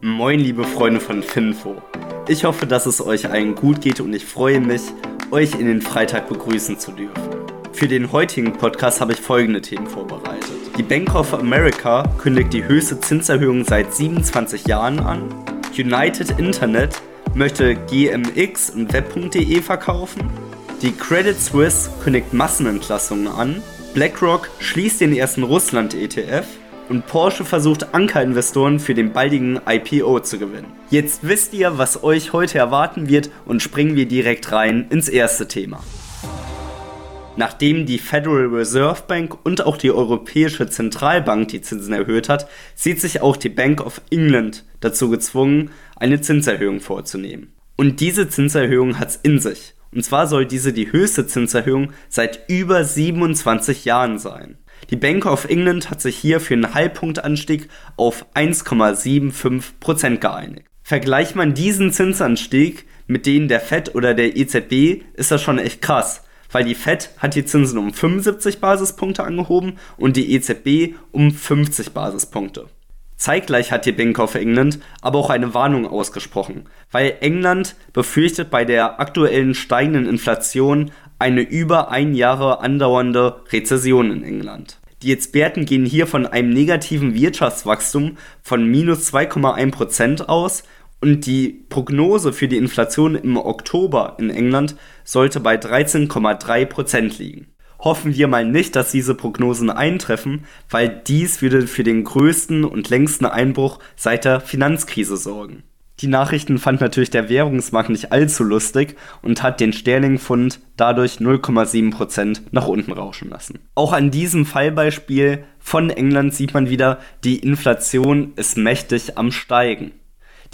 Moin liebe Freunde von Finfo. Ich hoffe, dass es euch allen gut geht und ich freue mich, euch in den Freitag begrüßen zu dürfen. Für den heutigen Podcast habe ich folgende Themen vorbereitet. Die Bank of America kündigt die höchste Zinserhöhung seit 27 Jahren an. United Internet möchte GMX und Web.de verkaufen. Die Credit Suisse kündigt Massenentlassungen an. BlackRock schließt den ersten Russland-ETF und Porsche versucht Ankerinvestoren für den baldigen IPO zu gewinnen. Jetzt wisst ihr, was euch heute erwarten wird und springen wir direkt rein ins erste Thema. Nachdem die Federal Reserve Bank und auch die Europäische Zentralbank die Zinsen erhöht hat, sieht sich auch die Bank of England dazu gezwungen, eine Zinserhöhung vorzunehmen. Und diese Zinserhöhung hat's in sich. Und zwar soll diese die höchste Zinserhöhung seit über 27 Jahren sein. Die Bank of England hat sich hier für einen Halbpunktanstieg auf 1,75% geeinigt. Vergleicht man diesen Zinsanstieg mit denen der FED oder der EZB, ist das schon echt krass, weil die FED hat die Zinsen um 75 Basispunkte angehoben und die EZB um 50 Basispunkte. Zeitgleich hat die Bank of England aber auch eine Warnung ausgesprochen, weil England befürchtet bei der aktuellen steigenden Inflation eine über ein Jahre andauernde Rezession in England. Die Experten gehen hier von einem negativen Wirtschaftswachstum von minus 2,1% aus und die Prognose für die Inflation im Oktober in England sollte bei 13,3% liegen. Hoffen wir mal nicht, dass diese Prognosen eintreffen, weil dies würde für den größten und längsten Einbruch seit der Finanzkrise sorgen. Die Nachrichten fand natürlich der Währungsmarkt nicht allzu lustig und hat den Sterlingpfund dadurch 0,7% nach unten rauschen lassen. Auch an diesem Fallbeispiel von England sieht man wieder, die Inflation ist mächtig am Steigen.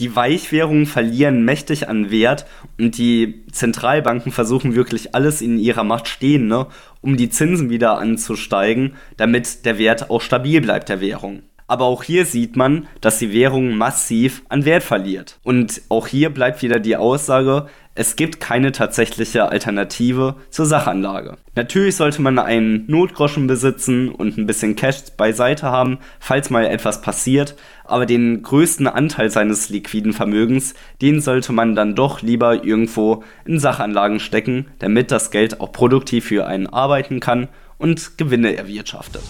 Die Weichwährungen verlieren mächtig an Wert und die Zentralbanken versuchen wirklich alles in ihrer Macht Stehende, um die Zinsen wieder anzusteigen, damit der Wert auch stabil bleibt der Währung. Aber auch hier sieht man, dass die Währung massiv an Wert verliert. Und auch hier bleibt wieder die Aussage, es gibt keine tatsächliche Alternative zur Sachanlage. Natürlich sollte man einen Notgroschen besitzen und ein bisschen Cash beiseite haben, falls mal etwas passiert, aber den größten Anteil seines liquiden Vermögens, den sollte man dann doch lieber irgendwo in Sachanlagen stecken, damit das Geld auch produktiv für einen arbeiten kann und Gewinne erwirtschaftet.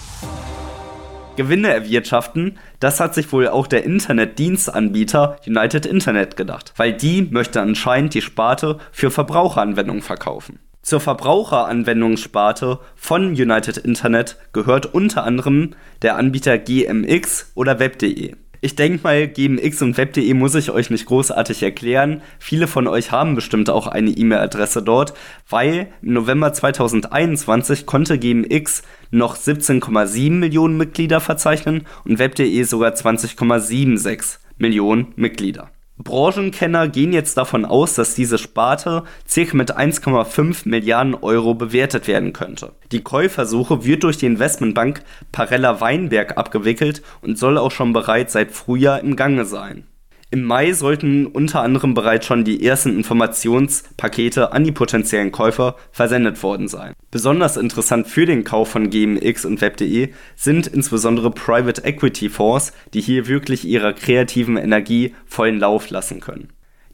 Gewinne erwirtschaften, das hat sich wohl auch der Internetdienstanbieter United Internet gedacht, weil die möchte anscheinend die Sparte für Verbraucheranwendungen verkaufen. Zur Verbraucheranwendungssparte von United Internet gehört unter anderem der Anbieter GMX oder Web.de. Ich denke mal, GMX und Web.de muss ich euch nicht großartig erklären. Viele von euch haben bestimmt auch eine E-Mail-Adresse dort, weil im November 2021 konnte GMX noch 17,7 Millionen Mitglieder verzeichnen und Web.de sogar 20,76 Millionen Mitglieder. Branchenkenner gehen jetzt davon aus, dass diese Sparte circa mit 1,5 Milliarden Euro bewertet werden könnte. Die Käufersuche wird durch die Investmentbank Parella Weinberg abgewickelt und soll auch schon bereits seit Frühjahr im Gange sein. Im Mai sollten unter anderem bereits schon die ersten Informationspakete an die potenziellen Käufer versendet worden sein. Besonders interessant für den Kauf von GMX und Web.de sind insbesondere Private Equity Fonds, die hier wirklich ihrer kreativen Energie vollen Lauf lassen können.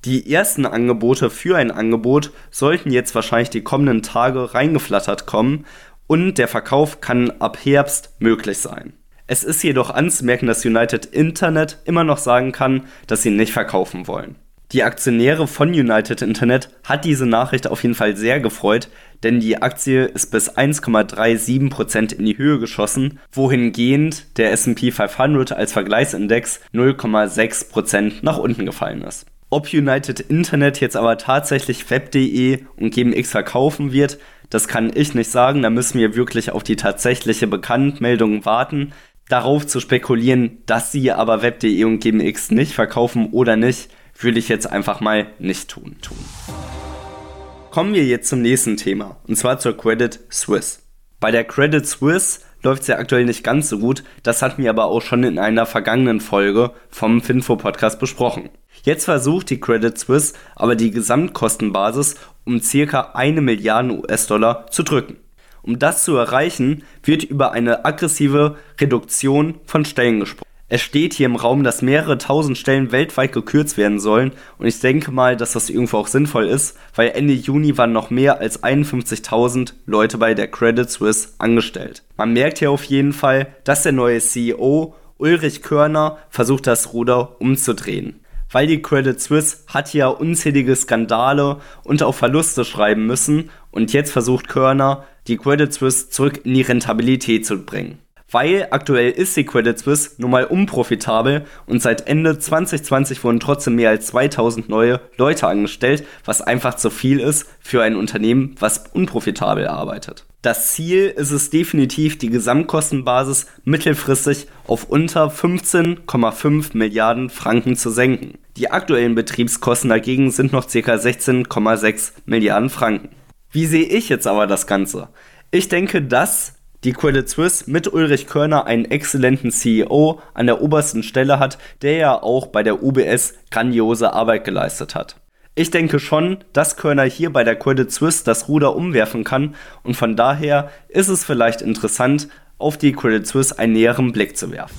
Die ersten Angebote für ein Angebot sollten jetzt wahrscheinlich die kommenden Tage reingeflattert kommen und der Verkauf kann ab Herbst möglich sein. Es ist jedoch anzumerken, dass United Internet immer noch sagen kann, dass sie nicht verkaufen wollen. Die Aktionäre von United Internet hat diese Nachricht auf jeden Fall sehr gefreut, denn die Aktie ist bis 1,37% in die Höhe geschossen, wohingehend der SP 500 als Vergleichsindex 0,6% nach unten gefallen ist. Ob United Internet jetzt aber tatsächlich web.de und GMX verkaufen wird, das kann ich nicht sagen, da müssen wir wirklich auf die tatsächliche Bekanntmeldung warten. Darauf zu spekulieren, dass sie aber Web.de und GMX nicht verkaufen oder nicht, würde ich jetzt einfach mal nicht tun. tun. Kommen wir jetzt zum nächsten Thema, und zwar zur Credit Suisse. Bei der Credit Suisse läuft es ja aktuell nicht ganz so gut, das hatten wir aber auch schon in einer vergangenen Folge vom Finfo Podcast besprochen. Jetzt versucht die Credit Suisse aber die Gesamtkostenbasis um circa eine Milliarde US-Dollar zu drücken. Um das zu erreichen, wird über eine aggressive Reduktion von Stellen gesprochen. Es steht hier im Raum, dass mehrere tausend Stellen weltweit gekürzt werden sollen und ich denke mal, dass das irgendwo auch sinnvoll ist, weil Ende Juni waren noch mehr als 51.000 Leute bei der Credit Suisse angestellt. Man merkt hier auf jeden Fall, dass der neue CEO Ulrich Körner versucht das Ruder umzudrehen. Weil die Credit Suisse hat ja unzählige Skandale und auch Verluste schreiben müssen und jetzt versucht Körner, die Credit Suisse zurück in die Rentabilität zu bringen weil aktuell ist die Credit Suisse nun mal unprofitabel und seit Ende 2020 wurden trotzdem mehr als 2000 neue Leute angestellt, was einfach zu viel ist für ein Unternehmen, was unprofitabel arbeitet. Das Ziel ist es definitiv, die Gesamtkostenbasis mittelfristig auf unter 15,5 Milliarden Franken zu senken. Die aktuellen Betriebskosten dagegen sind noch ca. 16,6 Milliarden Franken. Wie sehe ich jetzt aber das Ganze? Ich denke, dass die Credit Suisse mit Ulrich Körner einen exzellenten CEO an der obersten Stelle hat, der ja auch bei der UBS grandiose Arbeit geleistet hat. Ich denke schon, dass Körner hier bei der Credit Suisse das Ruder umwerfen kann und von daher ist es vielleicht interessant, auf die Credit Suisse einen näheren Blick zu werfen.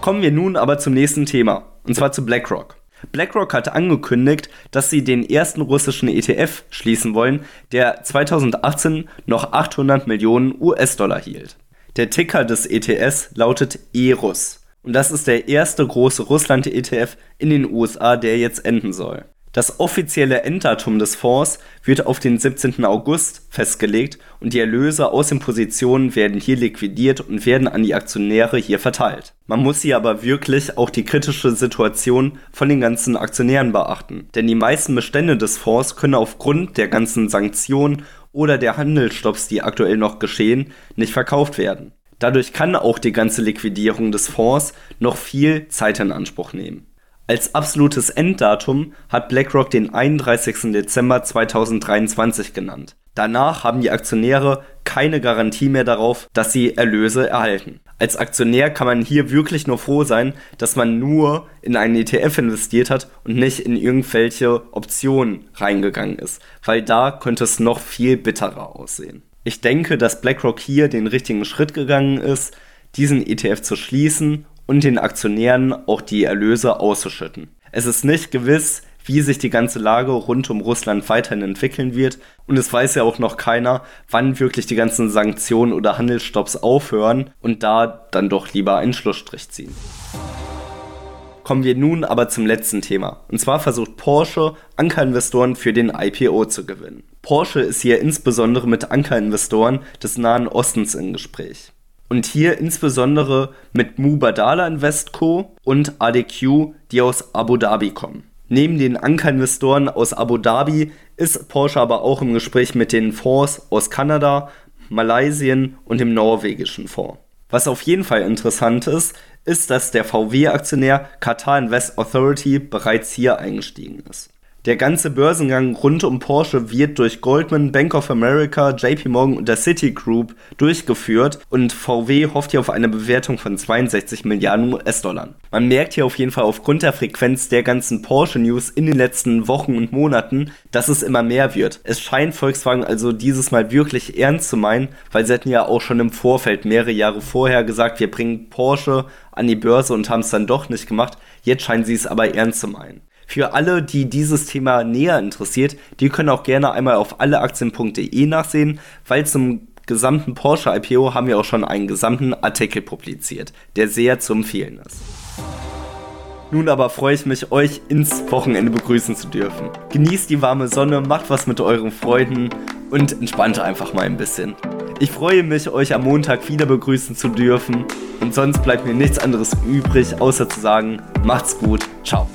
Kommen wir nun aber zum nächsten Thema, und zwar zu BlackRock. BlackRock hat angekündigt, dass sie den ersten russischen ETF schließen wollen, der 2018 noch 800 Millionen US-Dollar hielt. Der Ticker des ETS lautet ERUS und das ist der erste große Russland-ETF in den USA, der jetzt enden soll. Das offizielle Enddatum des Fonds wird auf den 17. August festgelegt und die Erlöse aus den Positionen werden hier liquidiert und werden an die Aktionäre hier verteilt. Man muss hier aber wirklich auch die kritische Situation von den ganzen Aktionären beachten, denn die meisten Bestände des Fonds können aufgrund der ganzen Sanktionen oder der Handelsstopps, die aktuell noch geschehen, nicht verkauft werden. Dadurch kann auch die ganze Liquidierung des Fonds noch viel Zeit in Anspruch nehmen. Als absolutes Enddatum hat BlackRock den 31. Dezember 2023 genannt. Danach haben die Aktionäre keine Garantie mehr darauf, dass sie Erlöse erhalten. Als Aktionär kann man hier wirklich nur froh sein, dass man nur in einen ETF investiert hat und nicht in irgendwelche Optionen reingegangen ist, weil da könnte es noch viel bitterer aussehen. Ich denke, dass BlackRock hier den richtigen Schritt gegangen ist, diesen ETF zu schließen und den Aktionären auch die Erlöse auszuschütten. Es ist nicht gewiss, wie sich die ganze Lage rund um Russland weiterhin entwickeln wird und es weiß ja auch noch keiner, wann wirklich die ganzen Sanktionen oder Handelsstopps aufhören und da dann doch lieber einen Schlussstrich ziehen. Kommen wir nun aber zum letzten Thema. Und zwar versucht Porsche, Ankerinvestoren für den IPO zu gewinnen. Porsche ist hier insbesondere mit Ankerinvestoren des Nahen Ostens im Gespräch und hier insbesondere mit Mubadala Invest Co. und ADQ, die aus Abu Dhabi kommen. Neben den Ankerinvestoren aus Abu Dhabi ist Porsche aber auch im Gespräch mit den Fonds aus Kanada, Malaysien und dem norwegischen Fonds. Was auf jeden Fall interessant ist, ist, dass der VW-Aktionär Qatar Invest Authority bereits hier eingestiegen ist. Der ganze Börsengang rund um Porsche wird durch Goldman, Bank of America, JP Morgan und der Citigroup durchgeführt und VW hofft hier auf eine Bewertung von 62 Milliarden US-Dollar. Man merkt hier auf jeden Fall aufgrund der Frequenz der ganzen Porsche-News in den letzten Wochen und Monaten, dass es immer mehr wird. Es scheint Volkswagen also dieses Mal wirklich ernst zu meinen, weil sie hatten ja auch schon im Vorfeld mehrere Jahre vorher gesagt, wir bringen Porsche an die Börse und haben es dann doch nicht gemacht. Jetzt scheinen sie es aber ernst zu meinen. Für alle, die dieses Thema näher interessiert, die können auch gerne einmal auf alleaktien.de nachsehen, weil zum gesamten Porsche IPO haben wir auch schon einen gesamten Artikel publiziert, der sehr zu empfehlen ist. Nun aber freue ich mich, euch ins Wochenende begrüßen zu dürfen. Genießt die warme Sonne, macht was mit euren Freunden und entspannt einfach mal ein bisschen. Ich freue mich, euch am Montag wieder begrüßen zu dürfen und sonst bleibt mir nichts anderes übrig, außer zu sagen, macht's gut, ciao.